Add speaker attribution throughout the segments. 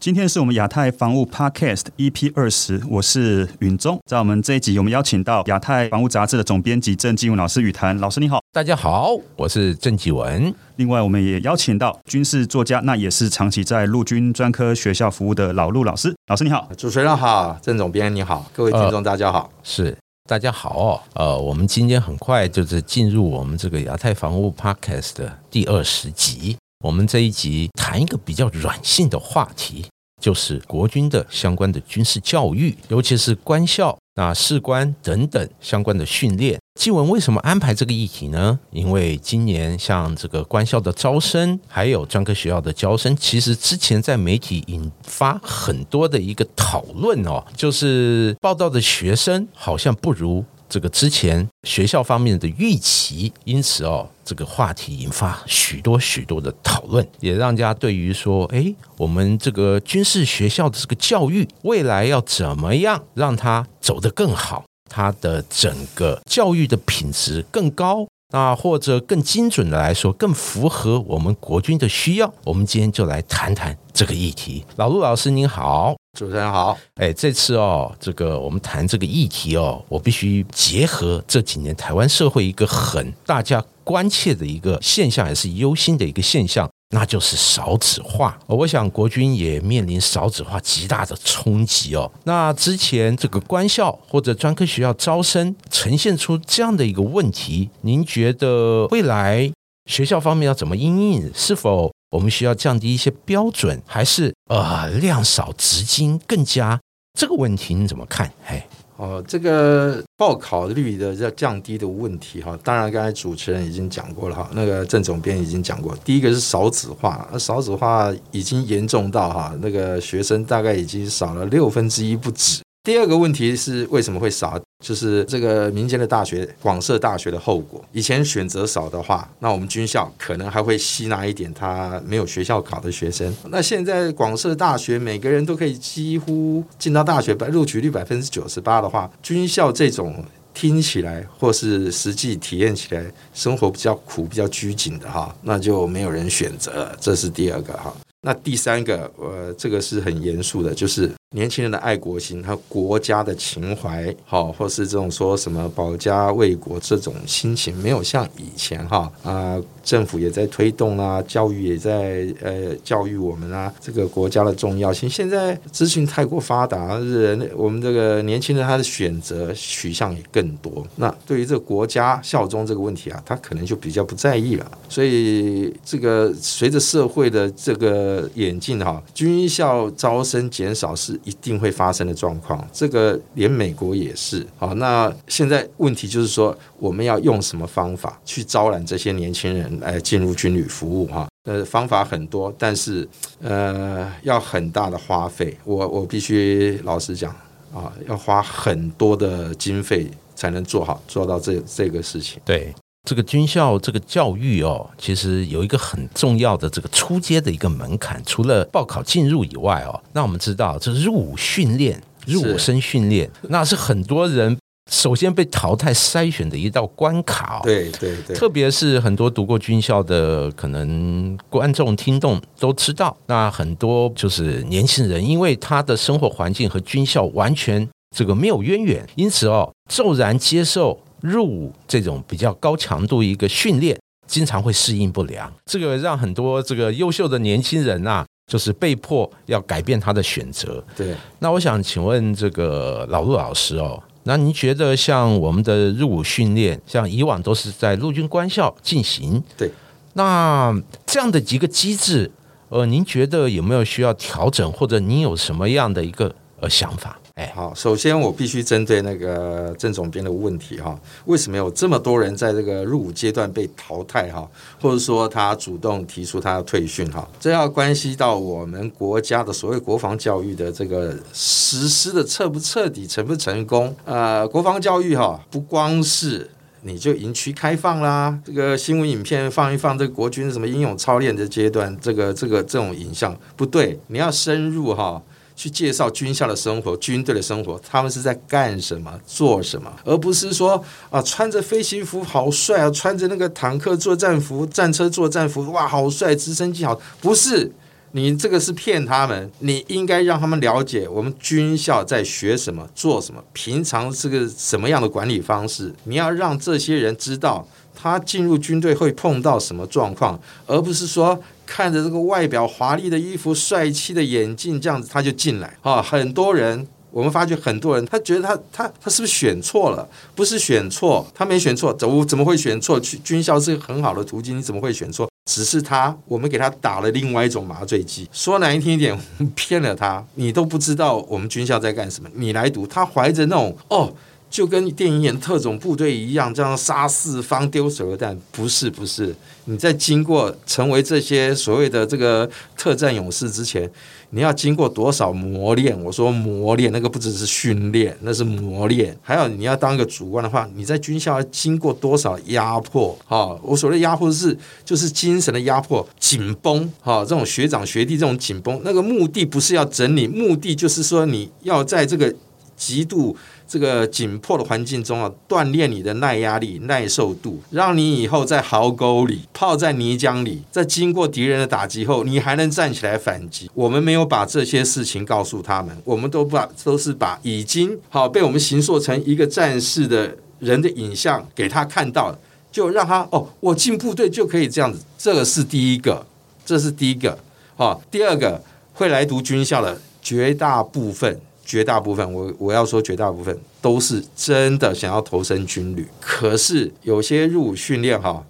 Speaker 1: 今天是我们亚太防务 Podcast EP 二十，我是允中。在我们这一集，我们邀请到亚太防务杂志的总编辑郑继文老师语谈。老师你好，
Speaker 2: 大家好，我是郑继文。
Speaker 1: 另外，我们也邀请到军事作家，那也是长期在陆军专科学校服务的老陆老师。老师你好，
Speaker 3: 主持人好，郑总编你好，各位听众大家好，
Speaker 2: 是大家好。呃，我们今天很快就是进入我们这个亚太防务 Podcast 的第二十集。我们这一集谈一个比较软性的话题，就是国军的相关的军事教育，尤其是官校、那士官等等相关的训练。纪文为什么安排这个议题呢？因为今年像这个官校的招生，还有专科学校的招生，其实之前在媒体引发很多的一个讨论哦，就是报道的学生好像不如。这个之前学校方面的预期，因此哦，这个话题引发许多许多的讨论，也让家对于说，哎，我们这个军事学校的这个教育未来要怎么样让它走得更好，它的整个教育的品质更高，那或者更精准的来说，更符合我们国军的需要。我们今天就来谈谈这个议题。老陆老师您好。
Speaker 3: 主持人好，
Speaker 2: 哎，这次哦，这个我们谈这个议题哦，我必须结合这几年台湾社会一个很大家关切的一个现象，也是忧心的一个现象，那就是少子化。我想国军也面临少子化极大的冲击哦。那之前这个官校或者专科学校招生呈现出这样的一个问题，您觉得未来学校方面要怎么应应？是否？我们需要降低一些标准，还是呃量少值金更加这个问题你怎么看？哎，
Speaker 3: 哦，这个报考率的要降低的问题哈，当然刚才主持人已经讲过了哈，那个郑总编已经讲过，第一个是少子化，那少子化已经严重到哈，那个学生大概已经少了六分之一不止。第二个问题是为什么会少？就是这个民间的大学广设大学的后果。以前选择少的话，那我们军校可能还会吸纳一点他没有学校考的学生。那现在广设大学，每个人都可以几乎进到大学，百录取率百分之九十八的话，军校这种听起来或是实际体验起来生活比较苦、比较拘谨的哈，那就没有人选择。这是第二个哈。那第三个，呃，这个是很严肃的，就是年轻人的爱国心他国家的情怀，好，或是这种说什么保家卫国这种心情，没有像以前哈啊。政府也在推动啊，教育也在呃教育我们啊，这个国家的重要性。现在资讯太过发达，人我们这个年轻人他的选择取向也更多。那对于这个国家效忠这个问题啊，他可能就比较不在意了。所以这个随着社会的这个演进哈，军校招生减少是一定会发生的状况。这个连美国也是。好，那现在问题就是说，我们要用什么方法去招揽这些年轻人？来进入军旅服务哈，呃，方法很多，但是呃，要很大的花费。我我必须老实讲啊，要花很多的经费才能做好做到这这个事情。
Speaker 2: 对这个军校这个教育哦，其实有一个很重要的这个出阶的一个门槛，除了报考进入以外哦，那我们知道这入伍训练、入伍生训练，那是很多人。首先被淘汰筛选的一道关卡，
Speaker 3: 对对对，
Speaker 2: 特别是很多读过军校的可能观众听众都知道，那很多就是年轻人，因为他的生活环境和军校完全这个没有渊源，因此哦，骤然接受入伍这种比较高强度一个训练，经常会适应不良，这个让很多这个优秀的年轻人啊，就是被迫要改变他的选择。
Speaker 3: 对，
Speaker 2: 那我想请问这个老陆老师哦。那您觉得像我们的入伍训练，像以往都是在陆军官校进行，
Speaker 3: 对，
Speaker 2: 那这样的几个机制，呃，您觉得有没有需要调整，或者您有什么样的一个呃想法？
Speaker 3: 哎，好，首先我必须针对那个郑总编的问题哈，为什么有这么多人在这个入伍阶段被淘汰哈，或者说他主动提出他要退训哈，这要关系到我们国家的所谓国防教育的这个实施的彻不彻底、成不成功？呃，国防教育哈，不光是你就营区开放啦，这个新闻影片放一放，这个国军什么英勇操练的阶段，这个这个这种影像不对，你要深入哈。去介绍军校的生活、军队的生活，他们是在干什么、做什么，而不是说啊，穿着飞行服好帅啊，穿着那个坦克作战服、战车作战服，哇，好帅，直升机好，不是。你这个是骗他们，你应该让他们了解我们军校在学什么、做什么，平常是个什么样的管理方式。你要让这些人知道，他进入军队会碰到什么状况，而不是说看着这个外表华丽的衣服、帅气的眼镜这样子他就进来啊。很多人，我们发觉很多人，他觉得他他他是不是选错了？不是选错，他没选错，怎怎么会选错？去军校是个很好的途径，你怎么会选错？只是他，我们给他打了另外一种麻醉剂。说难听一点，骗了他，你都不知道我们军校在干什么。你来读，他怀着那种哦，就跟电影演特种部队一样，这样杀四方、丢手榴弹。不是，不是，你在经过成为这些所谓的这个特战勇士之前。你要经过多少磨练？我说磨练，那个不只是训练，那是磨练。还有你要当一个主官的话，你在军校要经过多少压迫？哈，我所谓压迫是就是精神的压迫，紧绷。哈，这种学长学弟这种紧绷，那个目的不是要整理，目的就是说你要在这个极度。这个紧迫的环境中啊，锻炼你的耐压力、耐受度，让你以后在壕沟里、泡在泥浆里，在经过敌人的打击后，你还能站起来反击。我们没有把这些事情告诉他们，我们都把都是把已经好被我们形塑成一个战士的人的影像给他看到，就让他哦，我进部队就可以这样子。这个是第一个，这是第一个。好，第二个会来读军校的绝大部分。绝大部分，我我要说，绝大部分都是真的想要投身军旅。可是有些入伍训练哈，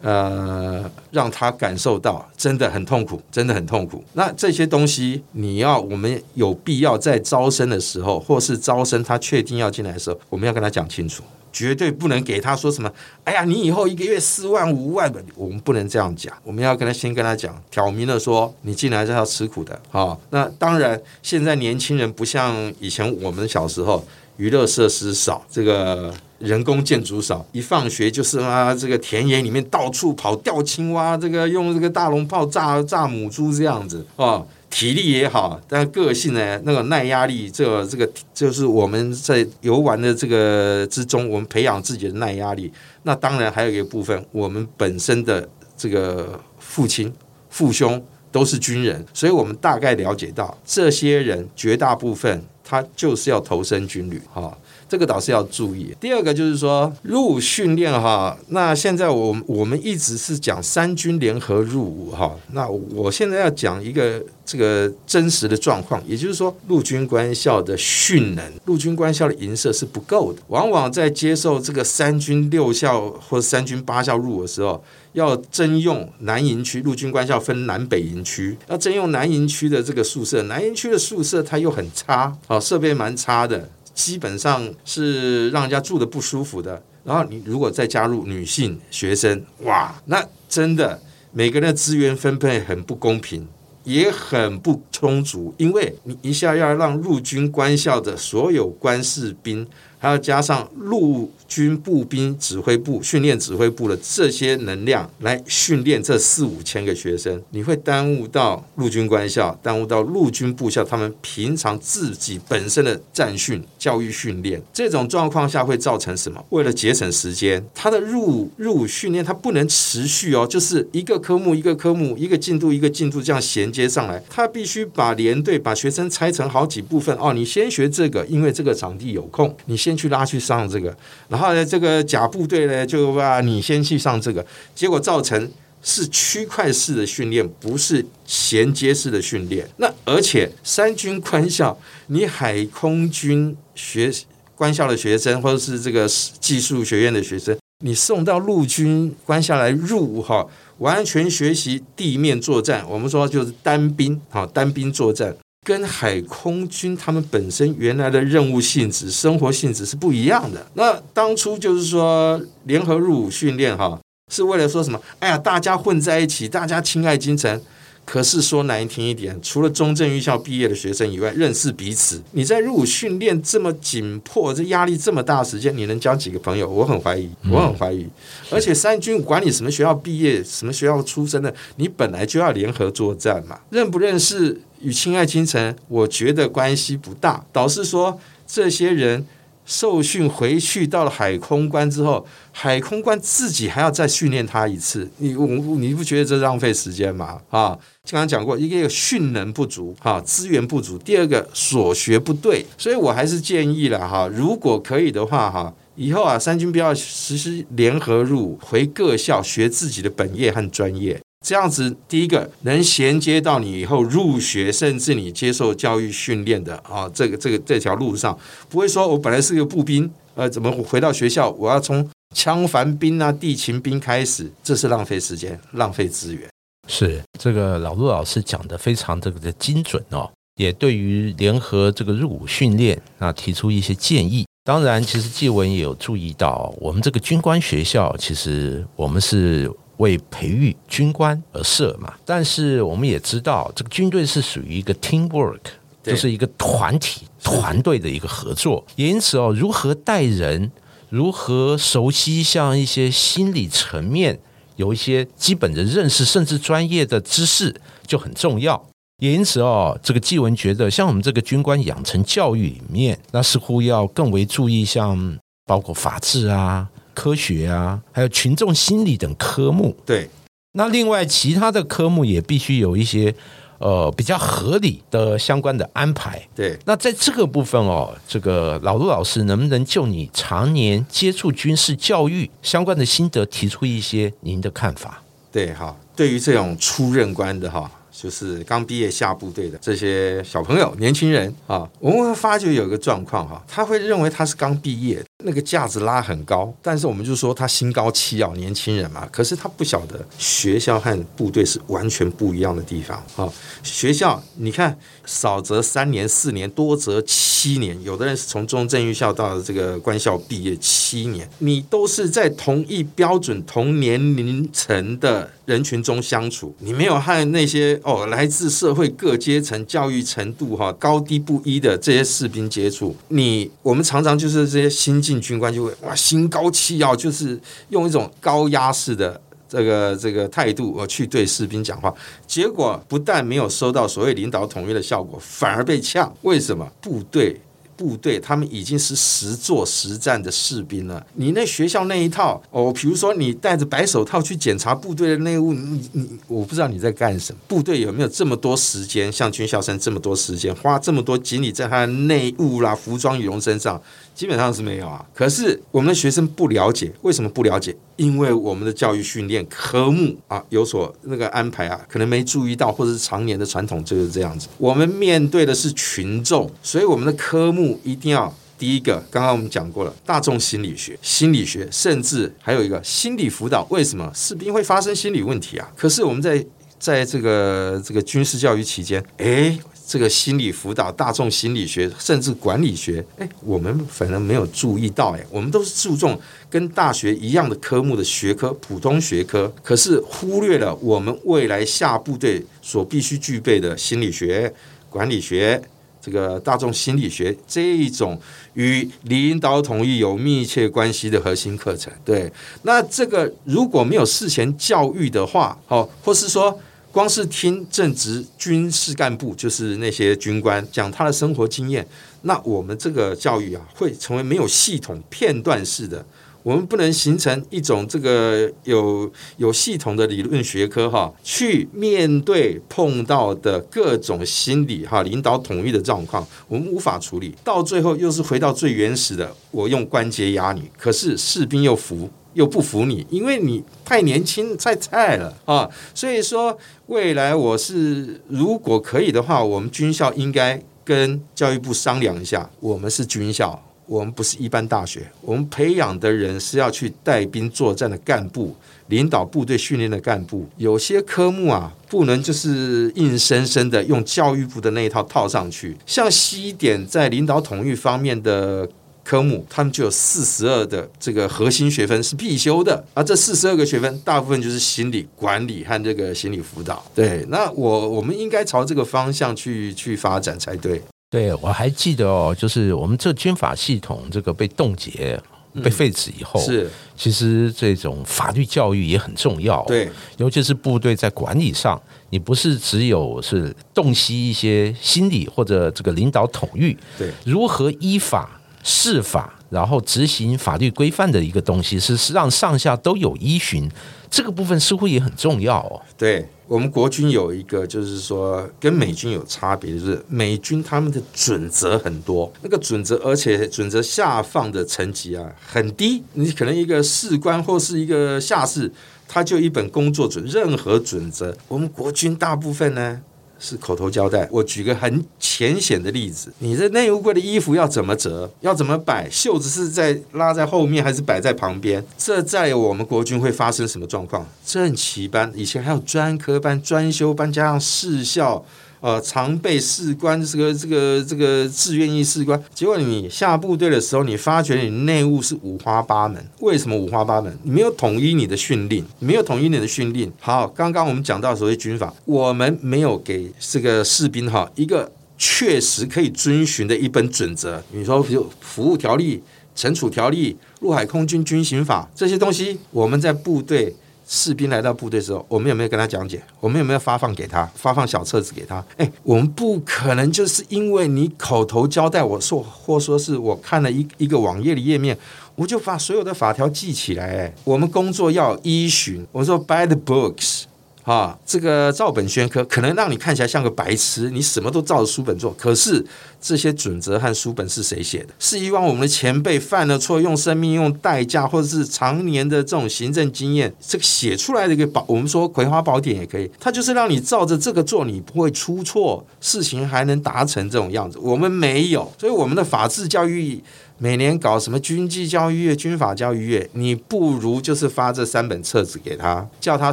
Speaker 3: 呃，让他感受到真的很痛苦，真的很痛苦。那这些东西，你要我们有必要在招生的时候，或是招生他确定要进来的时候，我们要跟他讲清楚。绝对不能给他说什么，哎呀，你以后一个月四万五万的，我们不能这样讲。我们要跟他先跟他讲，挑明了说，你进来是要吃苦的好。那当然，现在年轻人不像以前我们小时候，娱乐设施少，这个人工建筑少，一放学就是啊，这个田野里面到处跑钓青蛙，这个用这个大龙炮炸炸母猪这样子啊。体力也好，但个性呢，那个耐压力，这个这个就是我们在游玩的这个之中，我们培养自己的耐压力。那当然还有一个部分，我们本身的这个父亲、父兄都是军人，所以我们大概了解到，这些人绝大部分他就是要投身军旅，哈。这个倒是要注意。第二个就是说入伍训练哈，那现在我我们一直是讲三军联合入伍哈，那我现在要讲一个这个真实的状况，也就是说陆军官校的训能，陆军官校的营舍是不够的，往往在接受这个三军六校或三军八校入伍的时候，要征用南营区，陆军官校分南北营区，要征用南营区的这个宿舍，南营区的宿舍它又很差，啊，设备蛮差的。基本上是让人家住的不舒服的。然后你如果再加入女性学生，哇，那真的每个人的资源分配很不公平，也很不充足。因为你一下要让陆军官校的所有官士兵，还要加上陆。军步兵指挥部、训练指挥部的这些能量来训练这四五千个学生，你会耽误到陆军官校，耽误到陆军部校他们平常自己本身的战训、教育训练。这种状况下会造成什么？为了节省时间，他的入入伍训练他不能持续哦，就是一个科目一个科目、一个进度一个进度这样衔接上来，他必须把连队把学生拆成好几部分哦。你先学这个，因为这个场地有空，你先先去拉去上这个，然后。呢这个假部队呢，就把你先去上这个，结果造成是区块式的训练，不是衔接式的训练。那而且三军官校，你海空军学官校的学生，或者是这个技术学院的学生，你送到陆军官校来入伍哈，完全学习地面作战。我们说就是单兵哈，单兵作战。跟海空军他们本身原来的任务性质、生活性质是不一样的。那当初就是说联合入伍训练哈，是为了说什么？哎呀，大家混在一起，大家亲爱京城。可是说难听一点，除了中正预校毕业的学生以外，认识彼此。你在入伍训练这么紧迫，这压力这么大，时间你能交几个朋友？我很怀疑，我很怀疑。而且三军管你什么学校毕业、什么学校出身的，你本来就要联合作战嘛。认不认识与亲爱京城，我觉得关系不大。导师说这些人。受训回去到了海空关之后，海空关自己还要再训练他一次，你我你不觉得这浪费时间吗？啊，刚刚讲过，一个训能不足，哈，资源不足；第二个所学不对，所以我还是建议了哈，如果可以的话哈，以后啊，三军不要实施联合入回各校学自己的本业和专业。这样子，第一个能衔接到你以后入学，甚至你接受教育训练的啊，这个这个这条路上，不会说我本来是个步兵，呃，怎么回到学校我要从枪凡兵啊、地勤兵开始，这是浪费时间、浪费资源。
Speaker 2: 是这个老陆老师讲的非常这个的精准哦，也对于联合这个入伍训练啊提出一些建议。当然，其实纪文也有注意到，我们这个军官学校，其实我们是。为培育军官而设嘛，但是我们也知道，这个军队是属于一个 team work，就是一个团体团队的一个合作。也因此哦，如何带人，如何熟悉像一些心理层面有一些基本的认识，甚至专业的知识就很重要。也因此哦，这个纪文觉得，像我们这个军官养成教育里面，那似乎要更为注意，像包括法治啊。科学啊，还有群众心理等科目。
Speaker 3: 对，
Speaker 2: 那另外其他的科目也必须有一些呃比较合理的相关的安排。
Speaker 3: 对，
Speaker 2: 那在这个部分哦，这个老陆老师能不能就你常年接触军事教育相关的心得，提出一些您的看法？
Speaker 3: 对，哈，对于这种初任官的哈。就是刚毕业下部队的这些小朋友、年轻人啊，我们会发觉有一个状况哈，他会认为他是刚毕业，那个架子拉很高，但是我们就说他心高气傲，年轻人嘛，可是他不晓得学校和部队是完全不一样的地方啊。学校你看，少则三年、四年，多则七年，有的人是从中正预校到这个官校毕业七年，你都是在同一标准、同年龄层的。人群中相处，你没有和那些哦来自社会各阶层、教育程度哈高低不一的这些士兵接触，你我们常常就是这些新进军官就会哇心高气傲，就是用一种高压式的这个这个态度呃去对士兵讲话，结果不但没有收到所谓领导统一的效果，反而被呛。为什么部队？部队他们已经是实做实战的士兵了。你那学校那一套哦，比如说你戴着白手套去检查部队的内务，你你我不知道你在干什么。部队有没有这么多时间，像军校生这么多时间，花这么多精力在他的内务啦、服装、羽绒身上？基本上是没有啊。可是我们的学生不了解，为什么不了解？因为我们的教育训练科目啊有所那个安排啊，可能没注意到，或者是常年的传统就是这样子。我们面对的是群众，所以我们的科目一定要第一个，刚刚我们讲过了，大众心理学、心理学，甚至还有一个心理辅导。为什么士兵会发生心理问题啊？可是我们在在这个这个军事教育期间，哎。这个心理辅导、大众心理学，甚至管理学，哎，我们反而没有注意到，哎，我们都是注重跟大学一样的科目的学科，普通学科，可是忽略了我们未来下部队所必须具备的心理学、管理学、这个大众心理学这一种与领导统一有密切关系的核心课程。对，那这个如果没有事前教育的话，哦，或是说。光是听正职军事干部，就是那些军官讲他的生活经验，那我们这个教育啊，会成为没有系统、片段式的。我们不能形成一种这个有有系统的理论学科哈，去面对碰到的各种心理哈、领导统一的状况，我们无法处理。到最后又是回到最原始的，我用关节压你，可是士兵又服。又不服你，因为你太年轻、太菜了啊！所以说，未来我是如果可以的话，我们军校应该跟教育部商量一下。我们是军校，我们不是一般大学，我们培养的人是要去带兵作战的干部，领导部队训练的干部。有些科目啊，不能就是硬生生的用教育部的那一套套上去。像西点在领导统御方面的。科目，他们就有四十二的这个核心学分是必修的，而这四十二个学分大部分就是心理管理和这个心理辅导。对，那我我们应该朝这个方向去去发展才对。
Speaker 2: 对，我还记得哦，就是我们这军法系统这个被冻结、被废止以后，
Speaker 3: 是
Speaker 2: 其实这种法律教育也很重要。
Speaker 3: 对，
Speaker 2: 尤其是部队在管理上，你不是只有是洞悉一些心理或者这个领导统御，
Speaker 3: 对，
Speaker 2: 如何依法释法，然后执行法律规范的一个东西，是让上下都有依循。这个部分似乎也很重要哦。
Speaker 3: 对我们国军有一个，就是说跟美军有差别，就是美军他们的准则很多，那个准则，而且准则下放的层级啊很低，你可能一个士官或是一个下士，他就一本工作准，任何准则，我们国军大部分呢。是口头交代。我举个很浅显的例子，你这内务柜的衣服要怎么折，要怎么摆，袖子是在拉在后面还是摆在旁边？这在我们国军会发生什么状况？正旗班以前还有专科班、专修班，加上士校。呃，常备士官这个这个这个志愿役士官，结果你下部队的时候，你发觉你内务是五花八门。为什么五花八门？你没有统一你的训令，没有统一你的训令。好，刚刚我们讲到所谓军法，我们没有给这个士兵哈一个确实可以遵循的一本准则。你说，比如服务条例、惩处条例、陆海空军军刑法这些东西，我们在部队。士兵来到部队的时候，我们有没有跟他讲解？我们有没有发放给他？发放小册子给他？哎，我们不可能就是因为你口头交代我说，或说是我看了一一个网页的页面，我就把所有的法条记起来。哎，我们工作要依循。我说 by the books。啊，这个照本宣科可能让你看起来像个白痴，你什么都照着书本做。可是这些准则和书本是谁写的？是以往我们的前辈犯了错，用生命、用代价，或者是常年的这种行政经验，这个写出来的一个宝，我们说《葵花宝典》也可以，它就是让你照着这个做，你不会出错，事情还能达成这种样子。我们没有，所以我们的法治教育。每年搞什么军纪教育月、军法教育月，你不如就是发这三本册子给他，叫他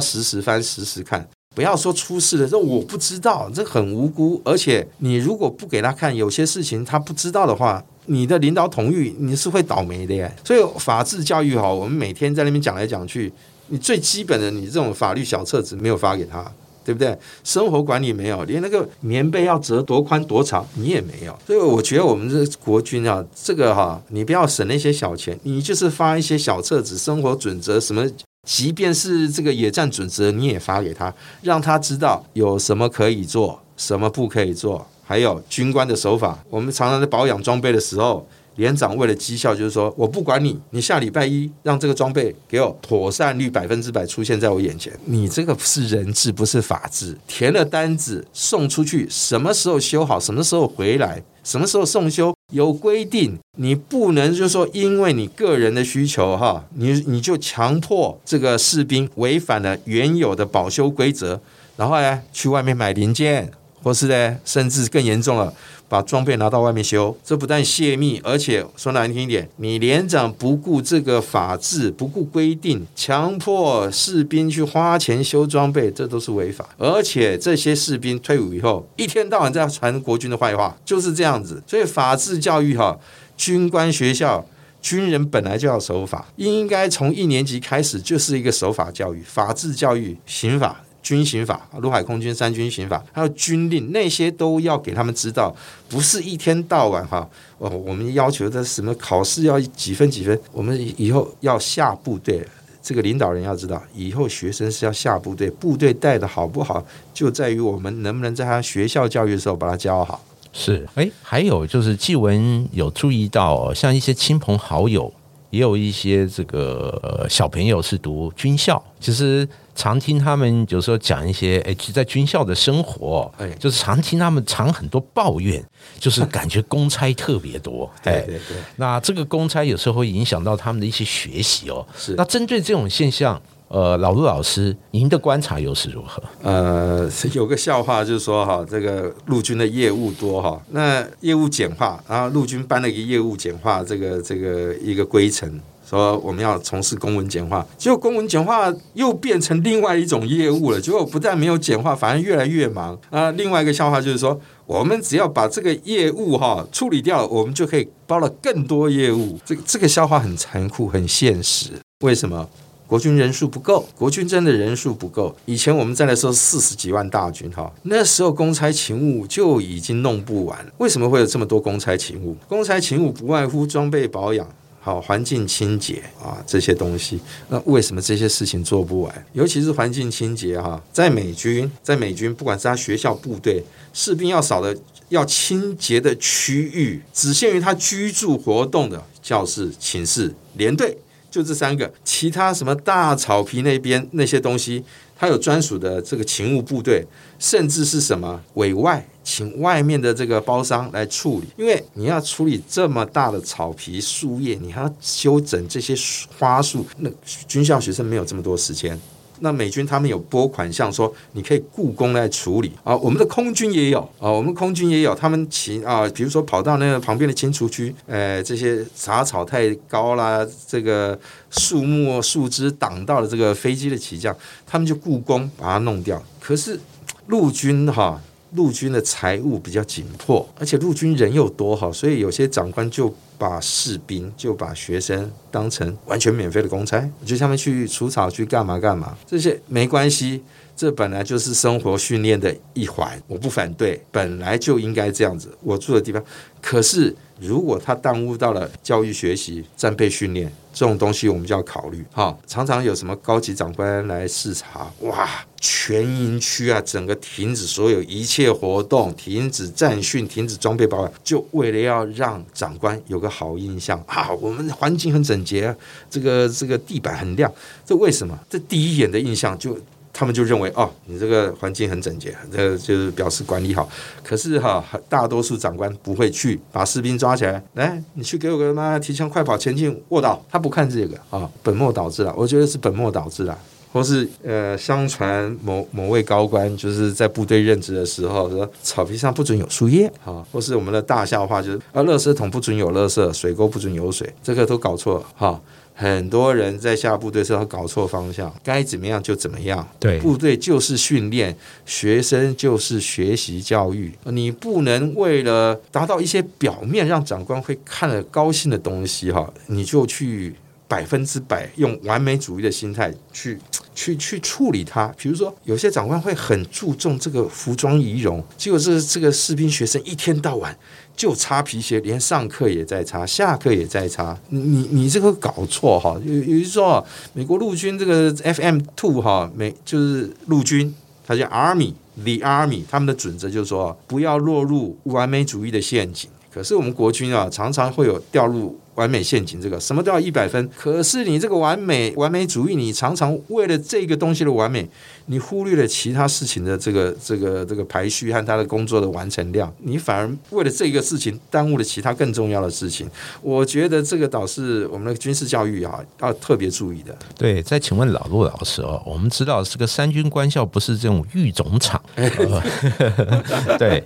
Speaker 3: 时时翻、时时看。不要说出事了，这我不知道，这很无辜。而且你如果不给他看，有些事情他不知道的话，你的领导统御你是会倒霉的耶。所以法治教育哈，我们每天在那边讲来讲去，你最基本的，你这种法律小册子没有发给他。对不对？生活管理没有，连那个棉被要折多宽多长，你也没有。所以我觉得我们这国军啊，这个哈，你不要省那些小钱，你就是发一些小册子、生活准则什么，即便是这个野战准则，你也发给他，让他知道有什么可以做，什么不可以做，还有军官的手法。我们常常在保养装备的时候。连长为了绩效，就是说我不管你，你下礼拜一让这个装备给我妥善率百分之百出现在我眼前。你这个是人治，不是法治。填了单子送出去，什么时候修好，什么时候回来，什么时候送修，有规定。你不能就说因为你个人的需求哈，你你就强迫这个士兵违反了原有的保修规则，然后呢去外面买零件，或是呢甚至更严重了。把装备拿到外面修，这不但泄密，而且说难听一点，你连长不顾这个法制，不顾规定，强迫士兵去花钱修装备，这都是违法。而且这些士兵退伍以后，一天到晚在传国军的坏话，就是这样子。所以法治教育哈，军官学校军人本来就要守法，应该从一年级开始就是一个守法教育，法治教育，刑法。军刑法、陆海空军三军刑法，还有军令，那些都要给他们知道，不是一天到晚哈。哦，我们要求的什么考试要几分几分，我们以后要下部队，这个领导人要知道，以后学生是要下部队，部队带的好不好，就在于我们能不能在他学校教育的时候把他教好。
Speaker 2: 是，哎，还有就是纪文有注意到，像一些亲朋好友，也有一些这个小朋友是读军校，其实。常听他们有时候讲一些，哎，在军校的生活，哎，就是常听他们常很多抱怨，就是感觉公差特别多，
Speaker 3: 对对对。
Speaker 2: 那这个公差有时候会影响到他们的一些学习哦。
Speaker 3: 是。
Speaker 2: 那针对这种现象，呃，老陆老师，您的观察又是如何？
Speaker 3: 呃，有个笑话就是说哈，这个陆军的业务多哈，那业务简化，然后陆军颁了一个业务简化这个这个一个规程。说我们要从事公文简化，结果公文简化又变成另外一种业务了。结果不但没有简化，反而越来越忙啊。另外一个笑话就是说，我们只要把这个业务哈处理掉，我们就可以包了更多业务。这个这个笑话很残酷，很现实。为什么？国军人数不够，国军真的人数不够。以前我们在那时候四十几万大军哈，那时候公差勤务就已经弄不完。为什么会有这么多公差勤务？公差勤务不外乎装备保养、好环境清洁啊这些东西。那为什么这些事情做不完？尤其是环境清洁哈，在美军，在美军，不管是他学校、部队，士兵要扫的、要清洁的区域，只限于他居住活动的教室、寝室、连队。就这三个，其他什么大草皮那边那些东西，他有专属的这个勤务部队，甚至是什么委外请外面的这个包商来处理，因为你要处理这么大的草皮树叶，你还要修整这些花树，那军校学生没有这么多时间。那美军他们有拨款项，说你可以雇工来处理啊。我们的空军也有啊，我们空军也有，他们请啊，比如说跑到那个旁边的清除区，呃，这些杂草太高啦，这个树木树枝挡到了这个飞机的起降，他们就雇工把它弄掉。可是陆军哈。陆军的财务比较紧迫，而且陆军人又多哈，所以有些长官就把士兵就把学生当成完全免费的公差，就他们去除草去干嘛干嘛，这些没关系，这本来就是生活训练的一环，我不反对，本来就应该这样子。我住的地方，可是。如果他耽误到了教育学习、战备训练这种东西，我们就要考虑。哈，常常有什么高级长官来视察，哇，全营区啊，整个停止所有一切活动，停止战训，停止装备保养，就为了要让长官有个好印象啊。我们环境很整洁，这个这个地板很亮，这为什么？这第一眼的印象就。他们就认为哦，你这个环境很整洁，这就是表示管理好。可是哈，大多数长官不会去把士兵抓起来，来，你去给我个妈提枪快跑前进卧倒。他不看这个啊，本末倒置了。我觉得是本末倒置了。或是呃，相传某某位高官就是在部队任职的时候说，草皮上不准有树叶啊。或是我们的大笑话就是啊，垃圾桶不准有垃圾，水沟不准有水，这个都搞错了哈。很多人在下部队时候搞错方向，该怎么样就怎么样。
Speaker 2: 对，
Speaker 3: 部队就是训练，学生就是学习教育。你不能为了达到一些表面让长官会看了高兴的东西哈，你就去百分之百用完美主义的心态去去去处理它。比如说，有些长官会很注重这个服装仪容，结果这这个士兵学生一天到晚。就擦皮鞋，连上课也在擦，下课也在擦。你你这个搞错哈！有有一说，美国陆军这个 FM Two 哈，美就是陆军，它叫 Army，The Army，他们的准则就是说，不要落入完美主义的陷阱。可是我们国军啊，常常会有掉入。完美陷阱，这个什么都要一百分。可是你这个完美完美主义，你常常为了这个东西的完美，你忽略了其他事情的这个这个这个排序和他的工作的完成量，你反而为了这个事情耽误了其他更重要的事情。我觉得这个倒是我们的军事教育啊，要特别注意的。
Speaker 2: 对，再请问老陆老师哦，我们知道这个三军官校不是这种育种场，对，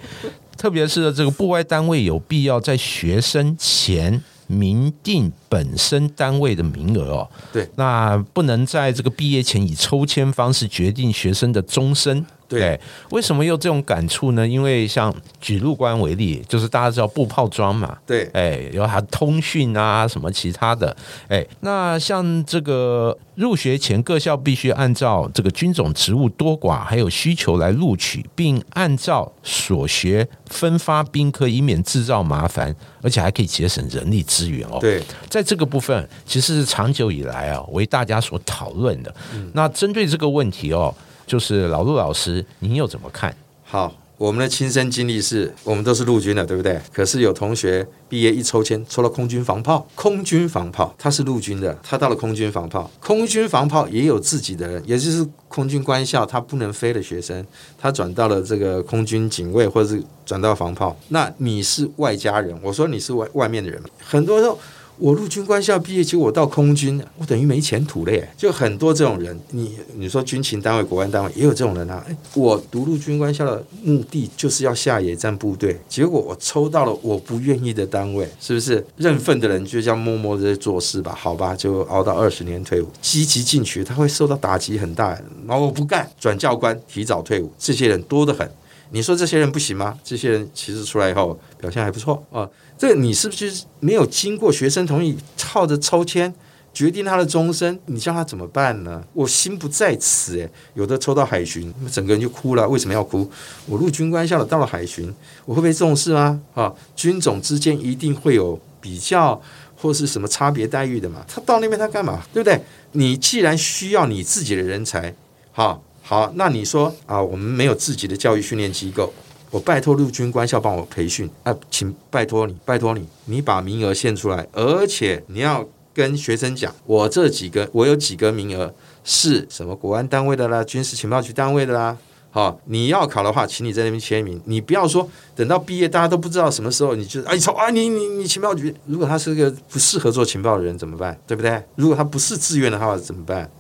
Speaker 2: 特别是这个部外单位有必要在学生前。明定本身单位的名额哦，
Speaker 3: 对，
Speaker 2: 那不能在这个毕业前以抽签方式决定学生的终身。对，为什么有这种感触呢？因为像举陆官为例，就是大家知道步炮装嘛，
Speaker 3: 对，
Speaker 2: 哎，有它通讯啊，什么其他的，哎，那像这个入学前各校必须按照这个军种职务多寡还有需求来录取，并按照所学分发兵科，以免制造麻烦，而且还可以节省人力资源哦。
Speaker 3: 对，
Speaker 2: 在这个部分，其实是长久以来啊为大家所讨论的。那针对这个问题哦。就是老陆老师，您又怎么看？
Speaker 3: 好，我们的亲身经历是我们都是陆军的，对不对？可是有同学毕业一抽签抽了空军防炮，空军防炮他是陆军的，他到了空军防炮，空军防炮也有自己的人，也就是空军官校他不能飞的学生，他转到了这个空军警卫或者是转到防炮。那你是外家人，我说你是外外面的人，很多时候我陆军官校毕业，结果我到空军，我等于没前途了耶。就很多这种人，你你说军情单位、国安单位也有这种人啊。哎，我读陆军官校的目的就是要下野战部队，结果我抽到了我不愿意的单位，是不是？认份的人就这样默默的做事吧，好吧，就熬到二十年退伍。积极进取，他会受到打击很大，然后我不干，转教官，提早退伍，这些人多得很。你说这些人不行吗？这些人其实出来以后表现还不错啊。这你是不是没有经过学生同意，靠着抽签决定他的终身？你叫他怎么办呢？我心不在此诶，有的抽到海巡，整个人就哭了。为什么要哭？我陆军官校的到了海巡，我会被重视吗？啊，军种之间一定会有比较或是什么差别待遇的嘛？他到那边他干嘛？对不对？你既然需要你自己的人才，好。好，那你说啊，我们没有自己的教育训练机构，我拜托陆军官校帮我培训啊，请拜托你，拜托你，你把名额献出来，而且你要跟学生讲，我这几个，我有几个名额是什么国安单位的啦，军事情报局单位的啦。好，你要考的话，请你在那边签名，你不要说等到毕业大家都不知道什么时候，你就哎，你说啊，你你你情报局，如果他是个不适合做情报的人怎么办？对不对？如果他不是自愿的话怎么办？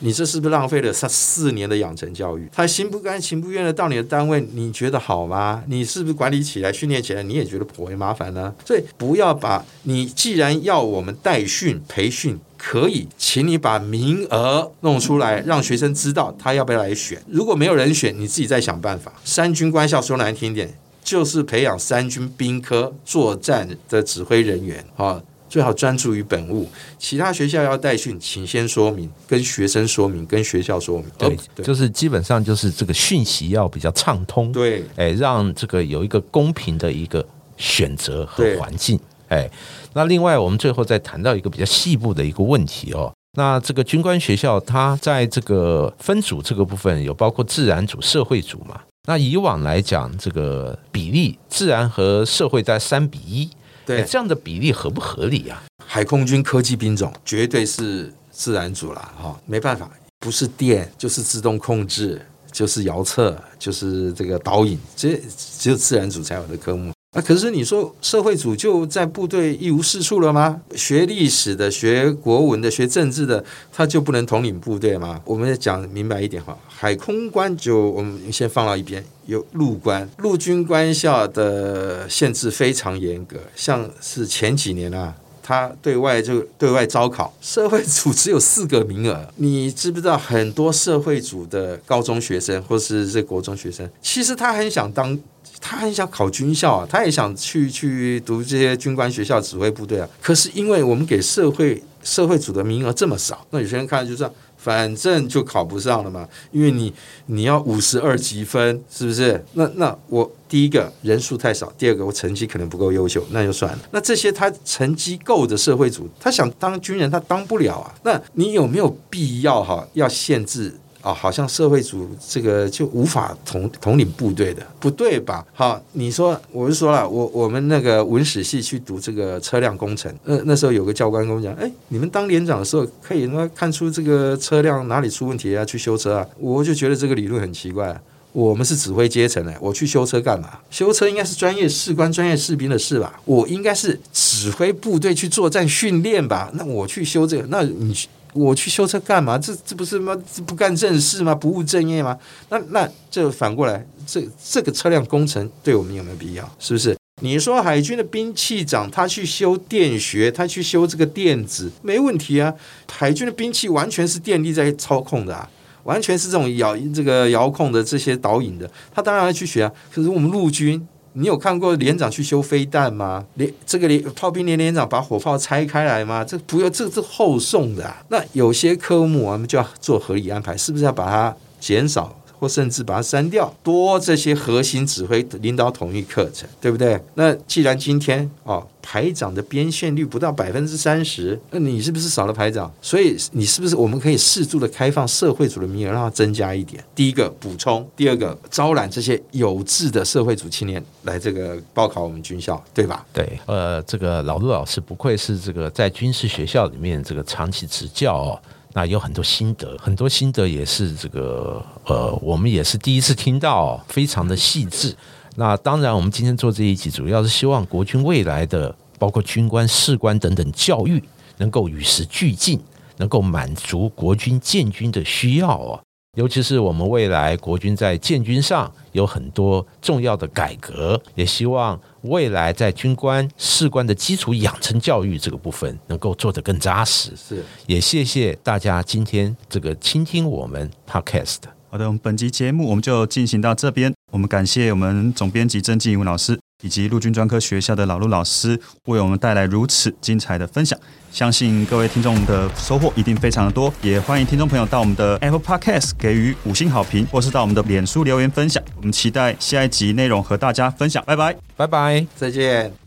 Speaker 3: 你这是不是浪费了他四年的养成教育？他心不甘情不愿的到你的单位，你觉得好吗？你是不是管理起来、训练起来，你也觉得颇为麻烦呢？所以不要把你既然要我们代训培训，可以，请你把名额弄出来，让学生知道他要不要来选。如果没有人选，你自己再想办法。三军官校说难听点，就是培养三军兵科作战的指挥人员啊。最好专注于本务，其他学校要代训，请先说明，跟学生说明，跟学校说明。
Speaker 2: 对，就是基本上就是这个讯息要比较畅通。
Speaker 3: 对，
Speaker 2: 哎，让这个有一个公平的一个选择和环境。哎，那另外我们最后再谈到一个比较细部的一个问题哦。那这个军官学校，它在这个分组这个部分有包括自然组、社会组嘛？那以往来讲，这个比例自然和社会在三比一。
Speaker 3: 对，
Speaker 2: 这样的比例合不合理啊？
Speaker 3: 海空军科技兵种绝对是自然组了哈，没办法，不是电就是自动控制，就是遥测，就是这个导引，这只有自然组才有的科目。那，可是你说社会组就在部队一无是处了吗？学历史的、学国文的、学政治的，他就不能统领部队吗？我们讲明白一点哈，海空官就我们先放到一边，有陆官，陆军官校的限制非常严格，像是前几年啊，他对外就对外招考，社会组只有四个名额，你知不知道很多社会组的高中学生或是这国中学生，其实他很想当。他很想考军校啊，他也想去去读这些军官学校指挥部队啊。可是因为我们给社会社会组的名额这么少，那有些人看就这样，反正就考不上了嘛。因为你你要五十二积分，是不是？那那我第一个人数太少，第二个我成绩可能不够优秀，那就算了。那这些他成绩够的社会组，他想当军人，他当不了啊。那你有没有必要哈？要限制？啊，好像社会主这个就无法统统领部队的，不对吧？好，你说，我就说了，我我们那个文史系去读这个车辆工程，那那时候有个教官跟我讲，哎，你们当连长的时候可以那看出这个车辆哪里出问题啊去修车啊？我就觉得这个理论很奇怪，我们是指挥阶层哎，我去修车干嘛？修车应该是专业士官、专业士兵的事吧？我应该是指挥部队去作战训练吧？那我去修这个，那你？我去修车干嘛？这这不是吗？不干正事吗？不务正业吗？那那这反过来，这这个车辆工程对我们有没有必要？是不是？你说海军的兵器长他去修电学，他去修这个电子，没问题啊。海军的兵器完全是电力在操控的啊，完全是这种遥这个遥控的这些导引的，他当然要去学啊。可是我们陆军。你有看过连长去修飞弹吗？连这个连炮兵连连长把火炮拆开来吗？这不要，这是后送的。那有些科目我们就要做合理安排，是不是要把它减少？或甚至把它删掉，多这些核心指挥领导统一课程，对不对？那既然今天哦排长的编线率不到百分之三十，那你是不是少了排长？所以你是不是我们可以适度的开放社会组的名额，让它增加一点？第一个补充，第二个招揽这些有志的社会组青年来这个报考我们军校，对吧？
Speaker 2: 对，呃，这个老陆老师不愧是这个在军事学校里面这个长期执教哦。那有很多心得，很多心得也是这个呃，我们也是第一次听到，非常的细致。那当然，我们今天做这一集，主要是希望国军未来的包括军官、士官等等教育，能够与时俱进，能够满足国军建军的需要啊。尤其是我们未来国军在建军上有很多重要的改革，也希望未来在军官、士官的基础养成教育这个部分能够做得更扎实。
Speaker 3: 是，
Speaker 2: 也谢谢大家今天这个倾听我们 Podcast。
Speaker 1: 好的，我们本集节目我们就进行到这边。我们感谢我们总编辑曾静文老师以及陆军专科学校的老陆老师为我们带来如此精彩的分享。相信各位听众的收获一定非常的多，也欢迎听众朋友到我们的 Apple Podcast 给予五星好评，或是到我们的脸书留言分享。我们期待下一集内容和大家分享，拜拜。
Speaker 2: 拜拜。
Speaker 3: 再见。